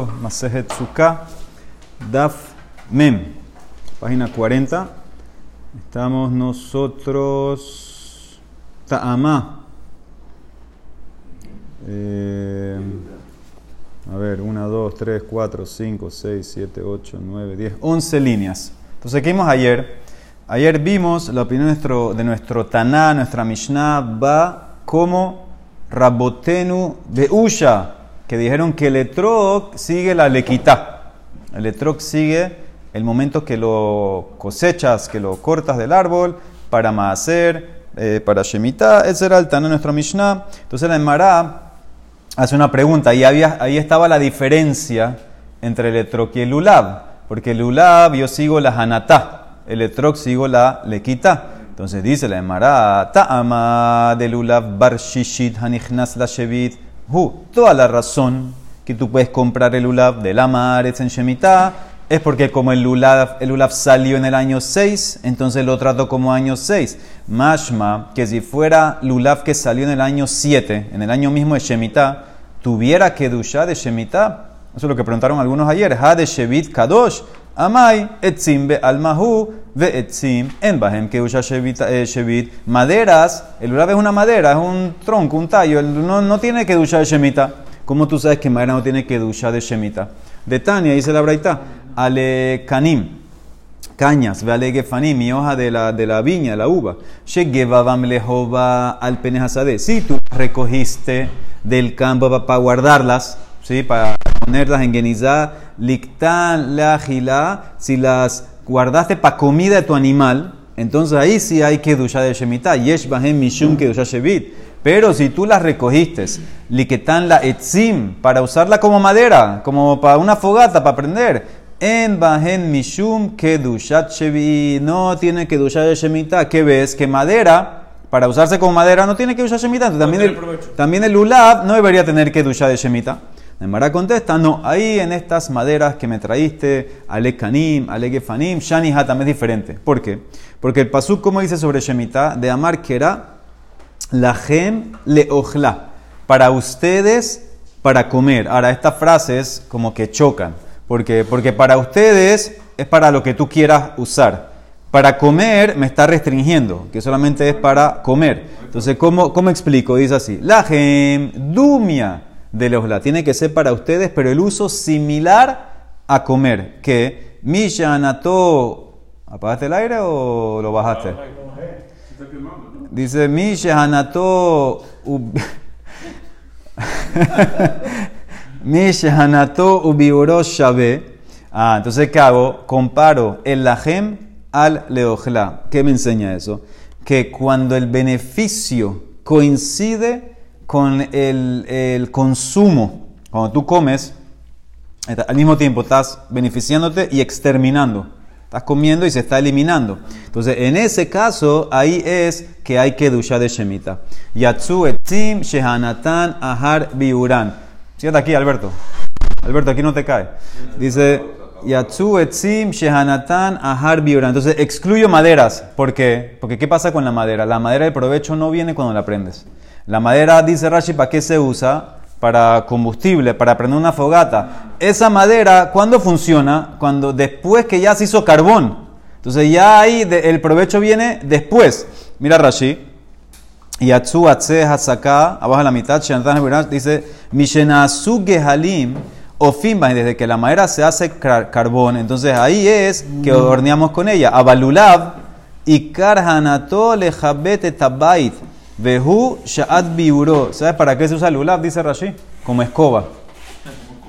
Masejet Sukkah, Daf Mem, página 40. Estamos nosotros. Ta'amá. Eh, a ver, 1, 2, 3, 4, 5, 6, 7, 8, 9, 10, 11 líneas. Entonces, ¿qué vimos ayer? Ayer vimos la opinión de nuestro, de nuestro Taná, nuestra Mishnah, va como Rabotenu de Usha que dijeron que el etrog sigue la lequita. El etrog sigue el momento que lo cosechas, que lo cortas del árbol para maaser, eh, para shemitah. Ese era el nuestro Mishnah. Entonces la Emara hace una pregunta y había, ahí estaba la diferencia entre el etrog y el lulav. Porque el lulav yo sigo la hanatá, el etrog sigo la lequita. Entonces dice la Emara, ta'ama de lulav bar shishit hanichnas la shevit toda la razón que tú puedes comprar el Ulav de la Maretz en Shemitah es porque como el Ulav, el Ulav salió en el año 6, entonces lo trato como año 6. Mashma, que si fuera Lulav que salió en el año 7, en el año mismo de Shemitah, tuviera que dushar de Shemitah. Eso es lo que preguntaron algunos ayer. Ha de Shevit Kadosh, Amai, etzim be almahu, ve etzim, en bahem que usa eh, shevit, Maderas, el urabe es una madera, es un tronco, un tallo, no, no tiene que duchar de shemita. ¿Cómo tú sabes que madera no tiene que duchar de shemita? De Tania, dice la braita, ale kanim, cañas, ve ale gefanim, mi hoja de la, de la viña, la uva. Shegevavam lehova al penejasade. Si tú recogiste del campo para guardarlas, ¿sí? para ponerlas en genizá, lictan la si las guardaste para comida de tu animal, entonces ahí sí hay que duchar de shemitah, yesh bahem mishum que shevit. Pero si tú las recogiste, liquetan la etzim, para usarla como madera, como para una fogata, para prender, en bahen mishum que shevit, no tiene que duchar de shemitah, ¿qué ves? Que madera para usarse como madera no tiene que duchar Shemitah. También, el, también el Ulab no debería tener que duchar de Shemitah. Nemara contesta, no, ahí en estas maderas que me traíste, Ale Kanim, Ale Gefanim, es diferente. ¿Por qué? Porque el pasuk, como dice sobre Shemitah, de Amar que era la gem le ojla, para ustedes, para comer. Ahora, estas frases como que chocan, porque, porque para ustedes es para lo que tú quieras usar. Para comer me está restringiendo, que solamente es para comer. Entonces, ¿cómo, cómo explico? Dice así, la gem dumia de la Tiene que ser para ustedes, pero el uso similar a comer. Que Mishanato. ¿Apagaste el aire o lo bajaste? Dice Mishanato. Mishanato ubioro shabe. Ah, entonces, ¿qué hago? Comparo el lajem al leojla. ¿Qué me enseña eso? Que cuando el beneficio coincide con el, consumo. Cuando tú comes, al mismo tiempo estás beneficiándote y exterminando. Estás comiendo y se está eliminando. Entonces, en ese caso, ahí es que hay que duchar de Shemita. Yatsu etzim shehanatan ahar biuran. Siéntate aquí, Alberto. Alberto, aquí no te cae. Dice, Yatsu etzim shehanatan ahar biuran. Entonces, excluyo maderas. ¿Por qué? Porque ¿qué pasa con la madera? La madera de provecho no viene cuando la prendes. La madera, dice Rashi, ¿para qué se usa? Para combustible, para prender una fogata. Esa madera, ¿cuándo funciona? Cuando después que ya se hizo carbón. Entonces ya ahí el provecho viene después. Mira Rashi. Yatsu atse hasaka, abajo de la mitad, dice, Mishenasu gehalim, ofimba, desde que la madera se hace carbón, entonces ahí es que horneamos con ella. Abalulav, y karhanato lejabete tabait. Vehu sha'at biuro. ¿Sabes para qué se usa el ulab? Dice Rashi. Como escoba.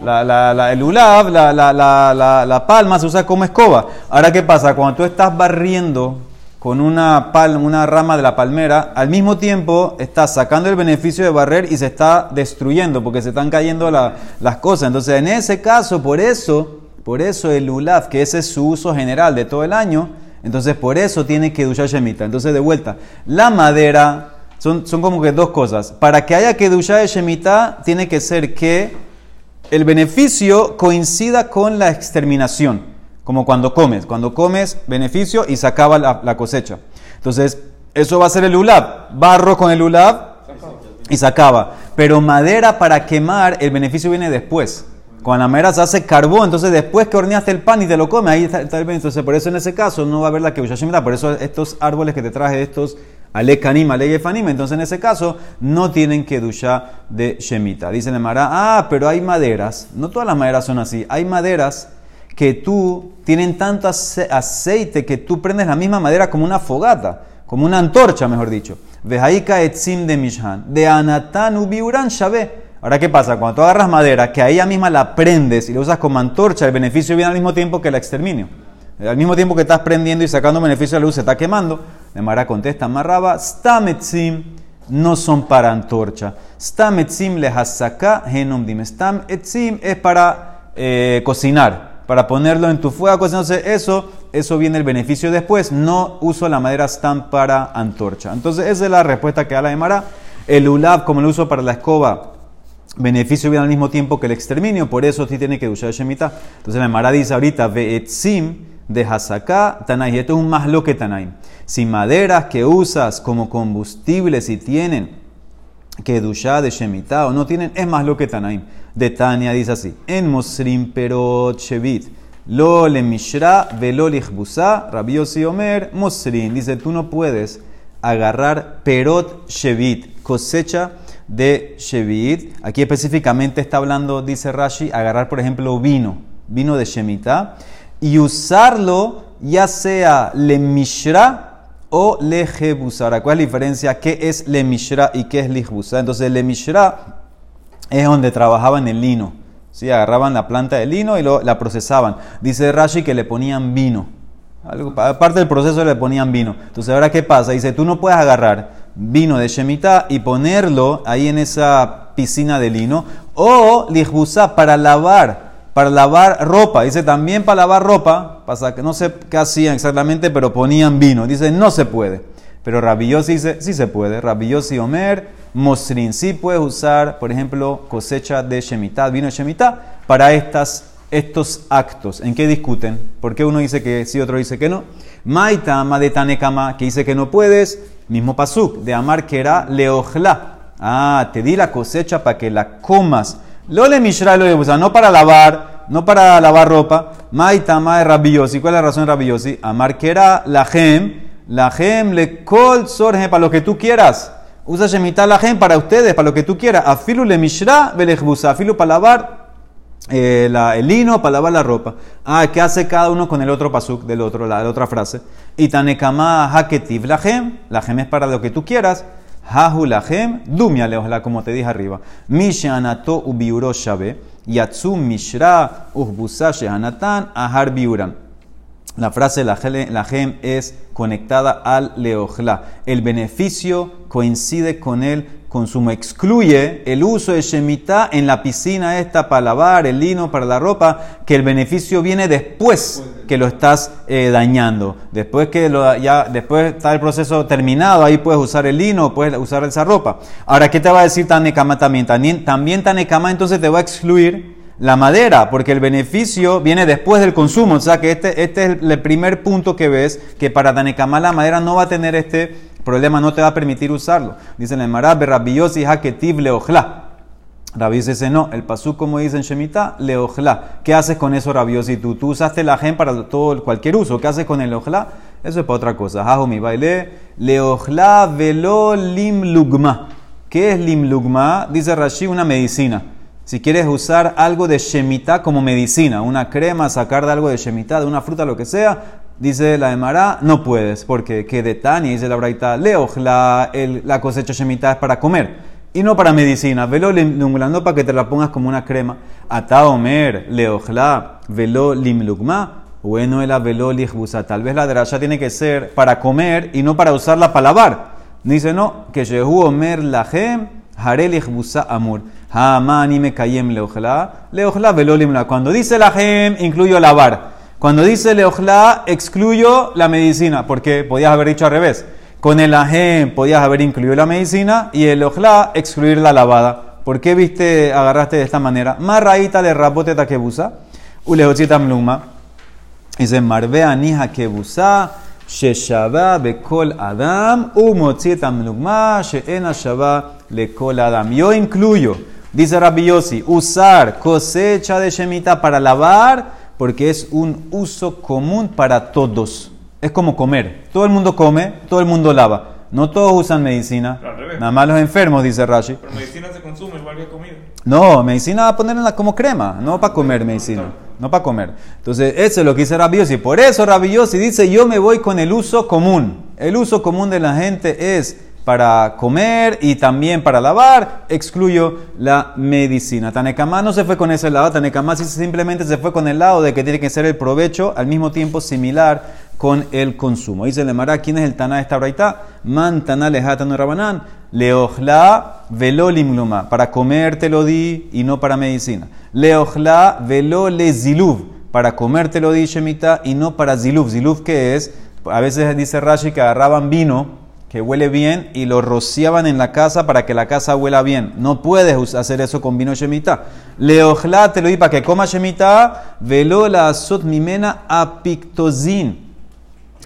La, la, la, el ulab, la, la, palma se usa como escoba. Ahora, ¿qué pasa? Cuando tú estás barriendo con una, palma, una rama de la palmera, al mismo tiempo estás sacando el beneficio de barrer y se está destruyendo porque se están cayendo las cosas. Entonces, en ese caso, por eso, por eso el ulab, que ese es su uso general de todo el año, entonces por eso tiene que duchar Shemita. Entonces, de vuelta, la madera son, como que dos cosas. Para que haya que duchar de Shemitah, tiene que ser que el beneficio coincida con la exterminación. Como cuando comes. Cuando comes, beneficio y se acaba la, cosecha. Entonces, eso va a ser el ulab. Barro con el ulab y se acaba. Pero madera para quemar, el beneficio viene después. Con la madera se hace carbón, entonces después que horneaste el pan y te lo comes, ahí está, el bien. Entonces, por eso en ese caso no va a haber la Shemitah. Por eso estos árboles que te traje, estos Alekanim, Alegefanim, entonces en ese caso no tienen Kedusha de Shemitah. Dice el Mara, ah, pero hay maderas, no todas las maderas son así, hay maderas que tú tienen tanto aceite que tú prendes la misma madera como una fogata, como una antorcha, mejor dicho. Vejaika etzim de Mishhan, de Anatan ubiuran shabe. Ahora, ¿qué pasa? Cuando tú agarras madera, que a ella misma la prendes y la usas como antorcha, el beneficio viene al mismo tiempo que el exterminio. Al mismo tiempo que estás prendiendo y sacando beneficio de la luz, se está quemando. De Mara contesta, Marraba, stametzim no son para antorcha. Stametzim lehasaka genom dim. Stam etzim es para eh, cocinar para ponerlo en tu fuego, entonces eso, eso viene el beneficio después. No uso la madera stam para antorcha. Entonces esa es la respuesta que da la Emara. El ulab, como lo uso para la escoba, beneficio viene al mismo tiempo que el exterminio, por eso sí tiene que usar Shemitah. Entonces la Emara dice ahorita, ve'etzim de Hasaká Tanay. Esto es un más lo que Tanay. Si maderas que usas como combustible, si tienen que dushá de Shemitah o no tienen, es más lo que Tanaim. De Tania dice así: En Mosrim Perot Shevit, lo le Mishra, velo lichbusa, Rabiosi Omer, Mosrim. Dice: Tú no puedes agarrar Perot Shevit, cosecha de Shevit. Aquí específicamente está hablando, dice Rashi, agarrar, por ejemplo, vino, vino de Shemitah, y usarlo ya sea le Mishra o lejebusa. Ahora, ¿cuál es la diferencia? ¿Qué es le mishra y qué es lejbusa? Entonces, le mishra es donde trabajaban el lino. ¿sí? Agarraban la planta de lino y lo, la procesaban. Dice Rashi que le ponían vino. aparte del proceso le ponían vino. Entonces, ahora, ¿qué pasa? Dice, tú no puedes agarrar vino de Shemitah y ponerlo ahí en esa piscina de lino. O lejbusa para lavar para lavar ropa. Dice también para lavar ropa, pasa que no sé qué hacían exactamente, pero ponían vino. Dice no se puede. Pero Rabillosi dice sí se puede. Rabillosi Omer, Mosrin sí puede usar, por ejemplo, cosecha de Shemitah, vino de Shemitah, para estas, estos actos. ¿En qué discuten? ¿Por qué uno dice que sí, otro dice que no? Maitama de Tanekama, que dice que no puedes. Mismo pasuk, de Amar que era leojla. Ah, te di la cosecha para que la comas. Lo le mishra lo usa, no para lavar, no para lavar ropa. Maitama de rabiosi. ¿Cuál es la razón de rabiosi? Amar que era la gem, la gem le kol sorge para lo que tú quieras. Usa shemitah la gem para ustedes, para lo que tú quieras. Afilu le mishra velejbusa. Afilu para lavar eh, el lino, para lavar la ropa. Ah, ¿qué hace cada uno con el otro pasuk del otro, la, la otra frase? Itanekama haketiv la gem. La gem es para lo que tú quieras. Hahu lahem, dumia leohla, como te dije arriba. Mishanato ubiuro shabe, yatsum mishra uhbusa shehanatan ahar biuran. La frase la gem es conectada al leojla. El beneficio coincide con el consumo. Excluye el uso de Shemitah en la piscina esta para lavar, el lino para la ropa, que el beneficio viene después que lo estás eh, dañando. Después que ya después está el proceso terminado, ahí puedes usar el lino, puedes usar esa ropa. Ahora, ¿qué te va a decir Tanekama también? También, también entonces te va a excluir la madera, porque el beneficio viene después del consumo. O sea que este, este es el primer punto que ves, que para Tanekama la madera no va a tener este problema no te va a permitir usarlo. Dice el Marab, Rabiosi Haketiv Leojla. Rabbi dice, no, el pasú como dice en Shemitah, leojla. ¿Qué haces con eso, Rabiosi? Tú, tú usaste la gen para todo, cualquier uso. ¿Qué haces con el leojla? Eso es para otra cosa. Hajo mi baile, leojla velo. ¿Qué es lim lugma? Dice Rashi, una medicina. Si quieres usar algo de Shemitah como medicina, una crema, sacar de algo de Shemitah, de una fruta, lo que sea, Dice la Emara, no puedes, porque que de Tani, dice la Braita, leoj, la, la cosecha shemitah es para comer y no para medicina. Velo limlando para que te la pongas como una crema. Ata omer, leojla, velo limlugma, bueno el velo lijbusa. Tal vez la drasha tiene que ser para comer y no para usarla para lavar. Dice no, que Jehu omer lahem, hare lijbusa amur. Hamani me kayem leojla, leojla velo limla. Cuando dice lahem, incluyo lavar. Cuando dice leojla, excluyo la medicina, porque podías haber dicho al revés. Con el ajem podías haber incluido la medicina y el leojla excluir la lavada. ¿Por qué viste, agarraste de esta manera? Marraíta de rabote takebusa, ulejochita mluma. Dice, marbea nija kebusa, sheshaba bekol adam, umotzita mluma, sheena shaba lekol adam. Yo incluyo Dice Rabbi Yossi, usar cosecha de Shemitah para lavar, porque es un uso común para todos. Es como comer. Todo el mundo come, todo el mundo lava. No todos usan medicina. Nada más los enfermos, dice Rashi. Pero medicina se consume igual que comida. No, medicina va a ponerla como crema, no para comer medicina. No para comer. Entonces, eso es lo que dice Rabbi Yossi. Por eso Rabbi Yossi dice, yo me voy con el uso común. El uso común de la gente es para comer y también para lavar, excluyo la medicina. Tanekama no se fue con ese lado, Tanekama simplemente se fue con el lado de que tiene que ser el provecho al mismo tiempo similar con el consumo. Dice Lemara, ¿quién es el Taná de esta braita? Man Taná lejatanu rabanán, leojla velo limluma, para comer te lo di y no para medicina. Leojla velo ziluv, para comer te lo di shemita y no para ziluv. Ziluv, ¿qué es? A veces dice Rashi que agarraban vino que huele bien y lo rociaban en la casa para que la casa huela bien. No puedes hacer eso con vino shemita. Leojla te lo di para que coma shemita, velo la azot mimena apictozin.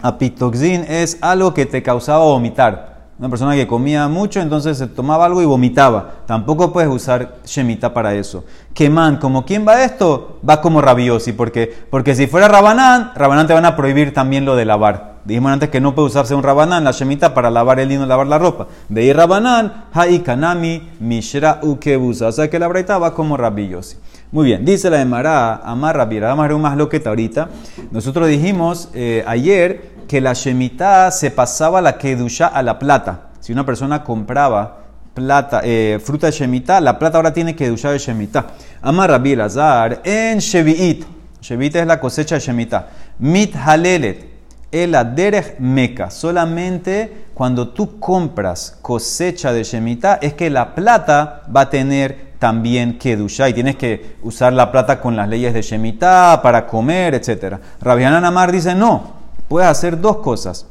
Apictozin es algo que te causaba vomitar. Una persona que comía mucho, entonces se tomaba algo y vomitaba. Tampoco puedes usar shemita para eso. Queman, como quién va esto, va como rabiosi, porque porque si fuera rabanán, rabanán te van a prohibir también lo de lavar. Dijimos antes que no puede usarse un rabanán, la shemita, para lavar el lino, lavar la ropa. Ir rabanán, kanami mishra ukebusa. O sea que la braita va como rabiosi. Muy bien, dice la de Mará, Amar Rabbi, vamos a ver más loqueta ahorita. Nosotros dijimos eh, ayer que la shemitah se pasaba la kedusha a la plata. Si una persona compraba plata, eh, fruta de shemitah, la plata ahora tiene kedusha de shemitah. Amar Rabbi Lazar, en shevi'it. Shevi'it es la cosecha de shemitah. Mit halelet. El aderech meca. Solamente cuando tú compras cosecha de shemitah es que la plata va a tener también kedusha y tienes que usar la plata con las leyes de shemitah para comer, etc. Rabianan Amar dice no puedes hacer dos cosas.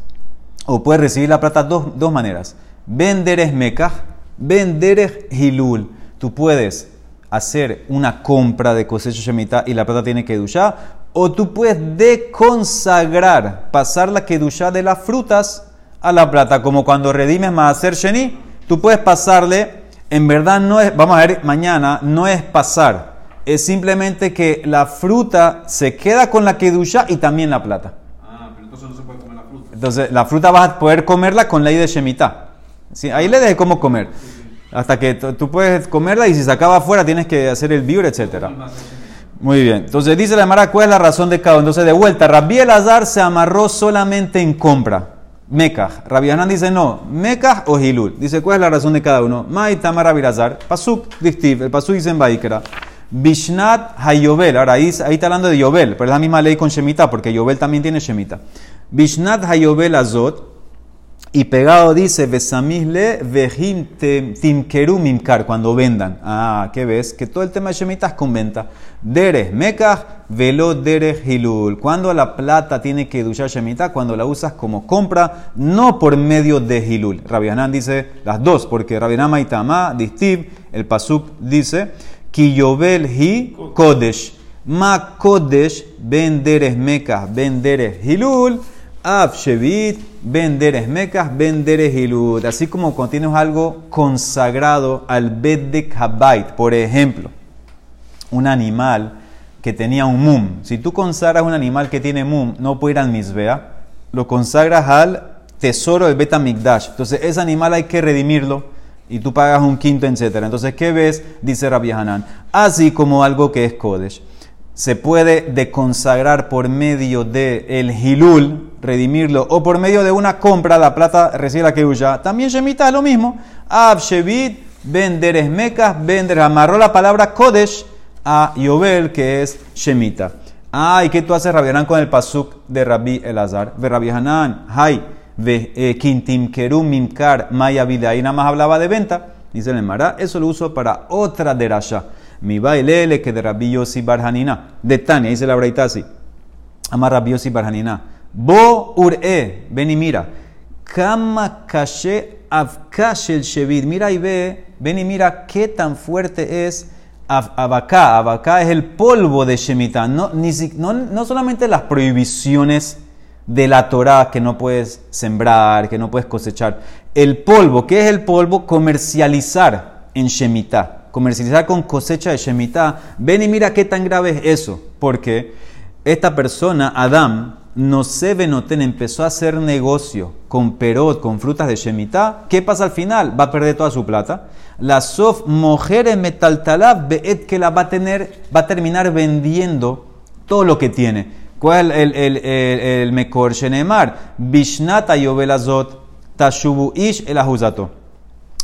O puedes recibir la plata dos, dos maneras. Venderes mekah, venderes hilul. Tú puedes hacer una compra de cosecha shemitah y la plata tiene que duchar. O tú puedes deconsagrar, pasar la kedushá de las frutas a la plata, como cuando redimes hacer sheni. Tú puedes pasarle, en verdad no es, vamos a ver mañana, no es pasar, es simplemente que la fruta se queda con la kedushá y también la plata. Entonces, la fruta vas a poder comerla con ley de Shemitah. ¿Sí? Ahí le deje cómo comer. Hasta que tú puedes comerla y si se acaba afuera tienes que hacer el biur, etc. Muy bien. Entonces dice la Mara, ¿cuál es la razón de cada uno? Entonces, de vuelta, Rabbi Elazar se amarró solamente en compra. Mekah. Rabbi Hanan dice no, Mekah o Hilul. Dice, ¿cuál es la razón de cada uno? Mai Tamar Rabbi Elazar. Pasuk, Dictiv. El Pasuk dice en Baikra. Bishnat Hayobel. Ahora ahí, ahí, está hablando de Yobel, pero es la misma ley con Shemitah, porque Yobel también tiene Shemitah. Bishnat Hayobel Azot. Y pegado dice, Besamisle vejim timkeru mimkar, cuando vendan. Ah, ¿qué ves? Que todo el tema de Shemitah es con venta. Derech mekah, velo derech hilul. Cuando la plata tiene que duchar Shemitah, cuando la usas como compra, no por medio de hilul. Rabianán dice las dos, porque Rabianán Maitama, Distiv, el Pasuk dice, Kiyobel hi kodesh. Ma kodesh, mekah, ben derech hilul. Av Shevit, venderes mecas, venderes hilud. Así como cuando tienes algo consagrado al Bedek Habait, por ejemplo, un animal que tenía un mum. Si tú consagras un animal que tiene mum, no puede ir al misbea, lo consagras al tesoro del Betamigdash. Entonces, ese animal hay que redimirlo y tú pagas un quinto, etc. Entonces, ¿qué ves? Dice Rabbi Hanan. Así como algo que es Kodesh se puede deconsagrar por medio de el hilul, redimirlo, o por medio de una compra, la plata recibe la que huya. También Shemita lo mismo. Ab Shevit, vender mecas, vender, amarró la palabra Kodesh a Yobel, que es Shemita. Ah, ¿y qué tú haces, Rabianán, con el pasuk de Rabbi Elazar? Ve Rabbi Hanan, hay, ve eh, Kintim Kerum Maya Vida. Ahí nada más hablaba de venta. Dice el Mara, eso lo uso para otra derasha. Mi bailele que de Rabbi Yossi Barhanina. De Tania, dice la braita así. Ama Rabbi Yossi Barhanina. Bo ur'e, ven y mira. Kama kashe avkashel shevid. Mira y ve, ven y mira qué tan fuerte es abacá. Abacá es el polvo de Shemitah. No, no, solamente las prohibiciones de la Torah que no puedes sembrar, que no puedes cosechar. El polvo, ¿qué es el polvo? Comercializar en Shemitah comercializar con cosecha de Shemitah, ven y mira qué tan grave es eso. Porque esta persona, Adam, no se venoten, empezó a hacer negocio con perot, con frutas de Shemitah. ¿Qué pasa al final? Va a perder toda su plata. La sof mujer metaltalab beet que la va a tener, va a terminar vendiendo todo lo que tiene. ¿Cuál es el, el, el, mejor Shenemar? Bishnata Yobelazot Tashubu Ish el.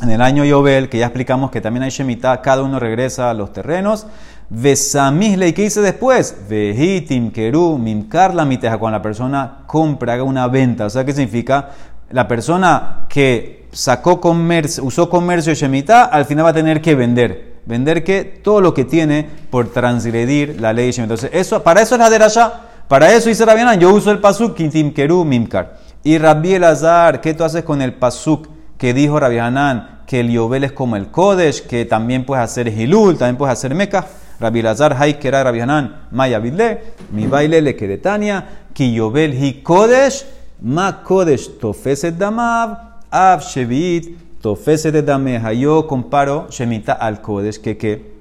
En el año Yobel, que ya explicamos que también hay Shemitah, cada uno regresa a los terrenos. Vesamizle, ¿y qué hice después? Vejitim, Keru, Mimkar, la miteja, cuando la persona compra, haga una venta. O sea, ¿qué significa? La persona que sacó comercio, usó comercio de Shemitah, al final va a tener que vender. Vender que todo lo que tiene por transgredir la ley Shemitah. Entonces, eso, para eso es la derasha. Para eso dice Rabianan, yo uso el pasuk, Kintim, Keru, Mimkar. Y Rabbi Elazar, ¿qué tú haces con el pasuk que dijo Rabbi Hanan? Que el Yobel es como el Kodesh, que también puedes hacer Hilul, también puedes hacer Meca. Rabbi Elazar, Hay que era Rabbi Hanan, Maya Bidle, mi baile le queretania, ki Yobel hi Kodesh, ma Kodesh tofeset damav, av shevit tofeset dameja. Yo comparo Shemita al Kodesh, que que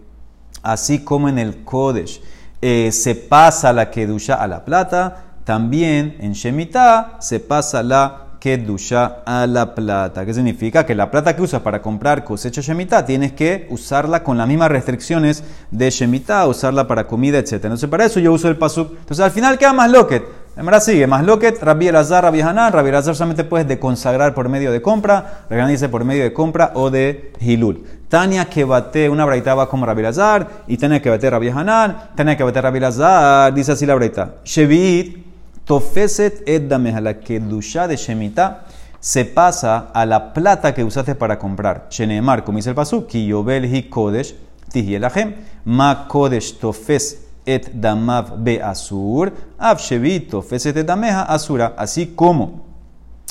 así como en el Kodesh eh, se pasa la Kedusha a la plata, también en Shemitah se pasa la Kedusha a la plata. ¿Qué significa? Que la plata que usas para comprar cosecha Shemitah tienes que usarla con las mismas restricciones de Shemitah, usarla para comida, etc. Entonces, para eso yo uso el pasuk. Entonces, al final queda más loquet. En verdad sigue, más loquet, Rabbi Elazar, Rabbi Hanan. Rabbi Elazar solamente puedes deconsagrar por medio de compra, Rabbi por medio de compra o de Hilul. Tania que bate, una braita va como Rabbi Elazar, y Tania que bate Rabbi Hanan, Tania que bate Rabbi Elazar, dice así la braita. Shevit, Tofeset et la kedusha de Shemitah se pasa a la plata que usaste para comprar. Shenemar, como dice el pasuk, ki yobel hi kodesh tihielahem, ma kodesh tofes et damav be asur, av shevit tofeset et dameja asura. Así como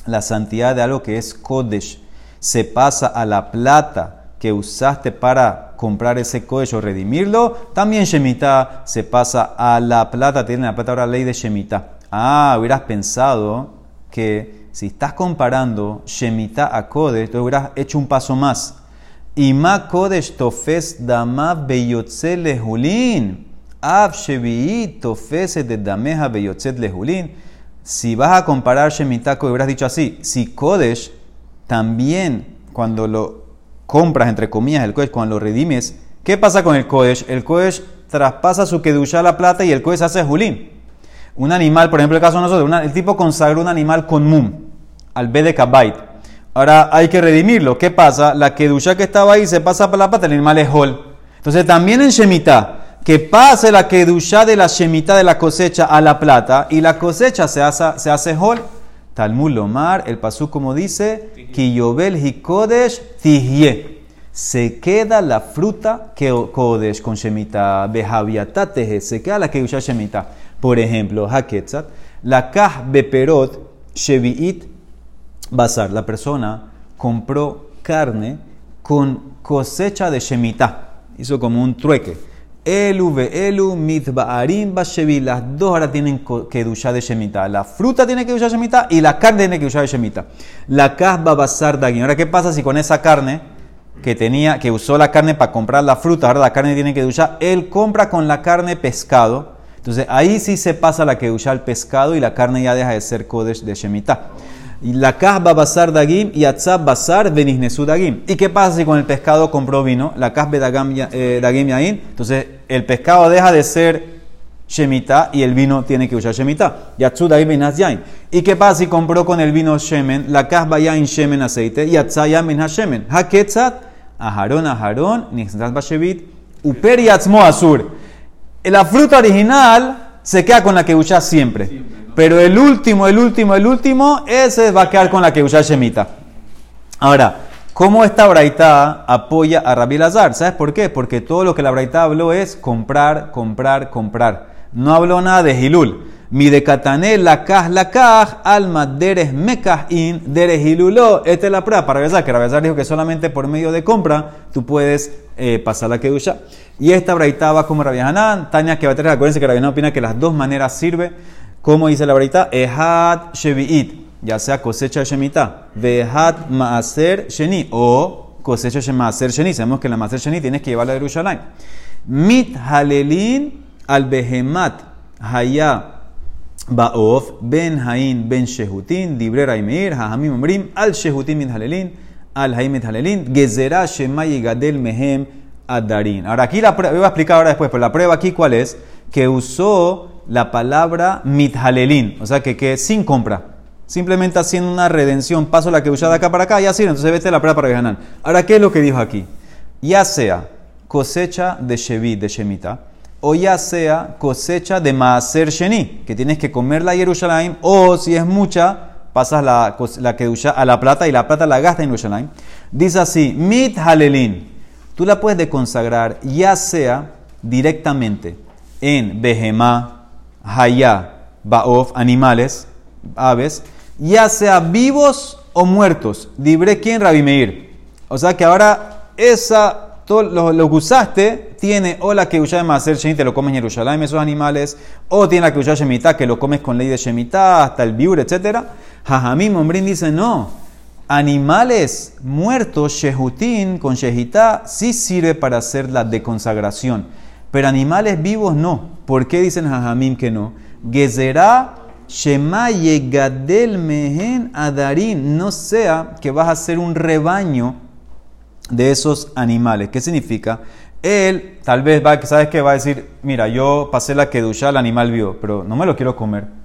la santidad de algo que es kodesh se pasa a la plata que usaste para comprar ese kodesh o redimirlo, también Shemitah se pasa a la plata, tiene la plata ahora ley de Shemitah. Ah, hubieras pensado que si estás comparando Shemitah a Kodesh, te hubieras hecho un paso más. Y ma Kodesh tofes dama beyotze lehulin. Av shevi'it tofes de dameja beyotzet lehulin. Si vas a comparar Shemitah hubieras dicho así. Si Kodesh también, cuando lo compras, entre comillas, el Kodesh, cuando lo redimes, ¿qué pasa con el Kodesh? El Kodesh traspasa su kedusha a la plata y el Kodesh hace Julín. Un animal, por ejemplo, el caso de nosotros, el tipo consagró un animal con mum, al B de Kabait. Ahora hay que redimirlo. ¿Qué pasa? La kedusha que estaba ahí se pasa para la pata, el animal es hol. Entonces también en Shemitah, que pase la kedusha de la Shemitah de la cosecha a la plata y la cosecha se hace, se hace hol. Talmud Lomar, el pasú como dice, Kiyobel Hikodesh Tihye. Se queda la fruta que Kodesh con Shemitah, se queda la kedusha Shemitah. Por ejemplo, Haketzat, la Kah Beperot Shevi'it Bazar. La persona compró carne con cosecha de Shemitah. Hizo como un trueque. Elu elu mitba'arim bashevi. Las dos ahora tienen que duchar de Shemitah. La fruta tiene que duchar de Shemitah y la carne tiene que duchar de Shemitah. La kasba bazar dagin. Ahora, ¿qué pasa si con esa carne que tenía, que usó la carne para comprar la fruta, ahora la carne tiene que duchar? Él compra con la carne pescado. Entonces ahí sí se pasa la que usa el pescado y la carne ya deja de ser kodesh de Shemitah. Y la kasba basar dagim y atzab basar benihnesu dagim. ¿Y qué pasa si con el pescado compró vino? La kasbe dagim yain. Entonces el pescado deja de ser Shemitah y el vino tiene que usar Shemitah. Yatsu dagim yain. ¿Y qué pasa si compró con el vino Shemen? La kasba yain Shemen aceite y atzab yain Shemen. Haketzat aharon aharon nixnat bashevit uper yatzmo asur. La fruta original se queda con la que usa siempre. Pero el último, el último, el último, ese va a quedar con la que usa Shemita. Ahora, ¿cómo esta braita apoya a Rabbi Lazar? ¿Sabes por qué? Porque todo lo que la braita habló es comprar, comprar, comprar. No habló nada de Hilul. Mi de Katané, la kaj, la kaj, alma, deres, mekaj, in, deres, hilulo. Esta es la prueba para Rabbi que Rabbi Lazar dijo que solamente por medio de compra tú puedes eh, pasar la kedusha. Y esta braita va como Rabbi Hanan, Tania que va a tener, acuérdense que Rabbi Hanan opina que las dos maneras sirve. Como dice la braita, Ehad Shevi'it, ya sea cosecha Shemitah, Vehat Maaser Sheni, o cosecha Maaser Sheni. Sabemos que la Maaser Sheni tienes que llevarla a Jerusalén. Mit halelin al behemat haya baof ben hain ben shehutin dibre raimeir hahamim omrim al shehutin mit halelin al haim mit halelin gezerah shema yigadel mehem adarin. Ahora aquí la prueba, voy a explicar ahora después, pero la prueba aquí cuál es, que usó la palabra mithalelin, o sea que, que sin compra, simplemente haciendo una redención, paso la que usaba de acá para acá, ya así, entonces vete la prueba para ganar. Ahora, ¿qué es lo que dijo aquí? Ya sea cosecha de Shevit, de Shemita, o ya sea cosecha de Maaser Sheni, que tienes que comerla a Jerusalén, o si es mucha, pasas la, la que a la plata y la plata la gastas en Jerusalén. Dice así, mit halelin, tú la puedes consagrar ya sea directamente en Behemá, Hayá, Baof, animales, aves, ya sea vivos o muertos. Dibré quién, Rabimeir. O sea que ahora esa, todo lo, que usaste, tiene o la que de Maser Sheni, te lo comes en Jerusalén, esos animales, o tiene la que de Shemitah, que lo comes con ley de Shemitah, hasta el biur, etc. Jajamim Mombrin dice, no, animales muertos, Shehutin, con Shehitá, sí sirve para hacer la deconsagración. Pero animales vivos no. ¿Por qué dicen Jajamim que no? Gezerá Shema Yegadel Mehen Adarin. No sea que vas a hacer un rebaño de esos animales. ¿Qué significa? Él tal vez va, ¿sabes qué? Va a decir, mira, yo pasé la kedusha al animal vivo, pero no me lo quiero comer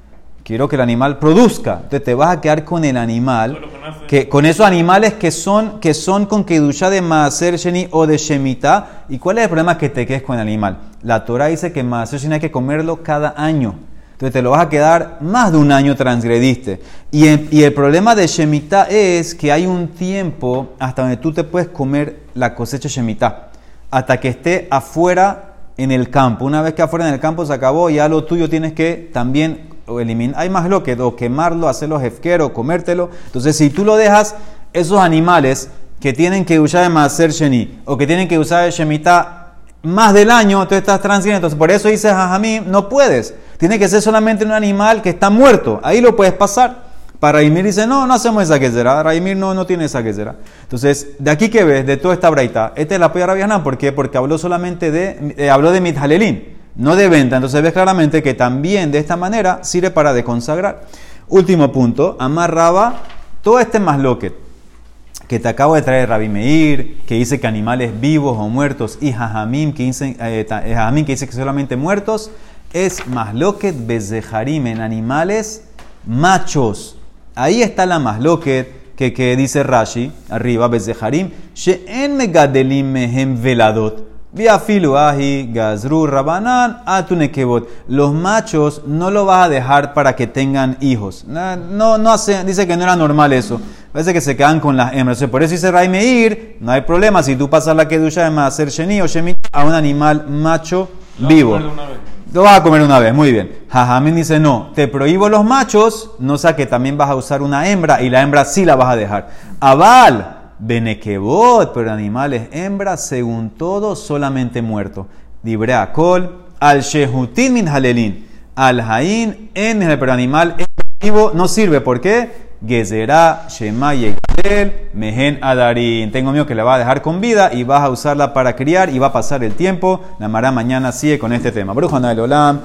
quiero que el animal produzca. Entonces te vas a quedar con el animal, que, con esos animales que son, que son con kedusha de Maaser Sheni o de Shemitah. ¿Y cuál es el problema que te quedes con el animal? La Torah dice que Maaser Sheni hay que comerlo cada año. Entonces te lo vas a quedar más de un año transgrediste. Y, y el problema de Shemitah es que hay un tiempo hasta donde tú te puedes comer la cosecha Shemitah. Hasta que esté afuera en el campo. Una vez que afuera en el campo se acabó, ya lo tuyo tienes que también eliminar, hay más lo que o quemarlo, hacerlo jefquero, comértelo. Entonces, si tú lo dejas, esos animales que tienen que usar de Maser Sheni o que tienen que usar de Shemitah más del año, tú estás transgrediendo. Entonces, por eso dice Jajamí, no puedes. Tiene que ser solamente un animal que está muerto. Ahí lo puedes pasar. Para Raimir dice, no, no hacemos esa quesera. Raimir no, no tiene esa quesera. Entonces, de aquí que ves, de toda esta braita, este es la polla rabiana. ¿Por qué? Porque habló solamente de, eh, habló de Mithalelín no de venta. Entonces ves claramente que también de esta manera sirve para deconsagrar. Último punto, amarraba todo este masloquet que te acabo de traer Rabbi Meir, que dice que animales vivos o muertos, y Jajamim, que dice, eh, eh, que, dice que solamente muertos, es masloquet bezeharim en animales machos. Ahí está la masloquet que, que dice Rashi, arriba, bezeharim, she'en megadelim mehem veladot. Viafiluahi, Gazru, Rabanan, Atunekebot. Los machos no lo vas a dejar para que tengan hijos. No, no hace, dice que no era normal eso. Parece que se quedan con las hembras. Por eso dice Raimeir, no hay problema si tú pasas la kedusha de hacer Sheni o Shemit a un animal macho vivo. Lo vas a comer una vez, muy bien. Jajamín dice, no, te prohíbo los machos, no sea que también vas a usar una hembra y la hembra sí la vas a dejar. Aval, Benequebot, pero animales hembras, según todo, solamente muerto. Dibrea col, al shehutin min halelin, al hain en el pero animal vivo no sirve. ¿Por qué? Gezerá, Shema Yegel, Mehen Adarin. Tengo miedo que la va a dejar con vida y vas a usarla para criar y va a pasar el tiempo. La Mara mañana sigue con este tema. Brujo Olam.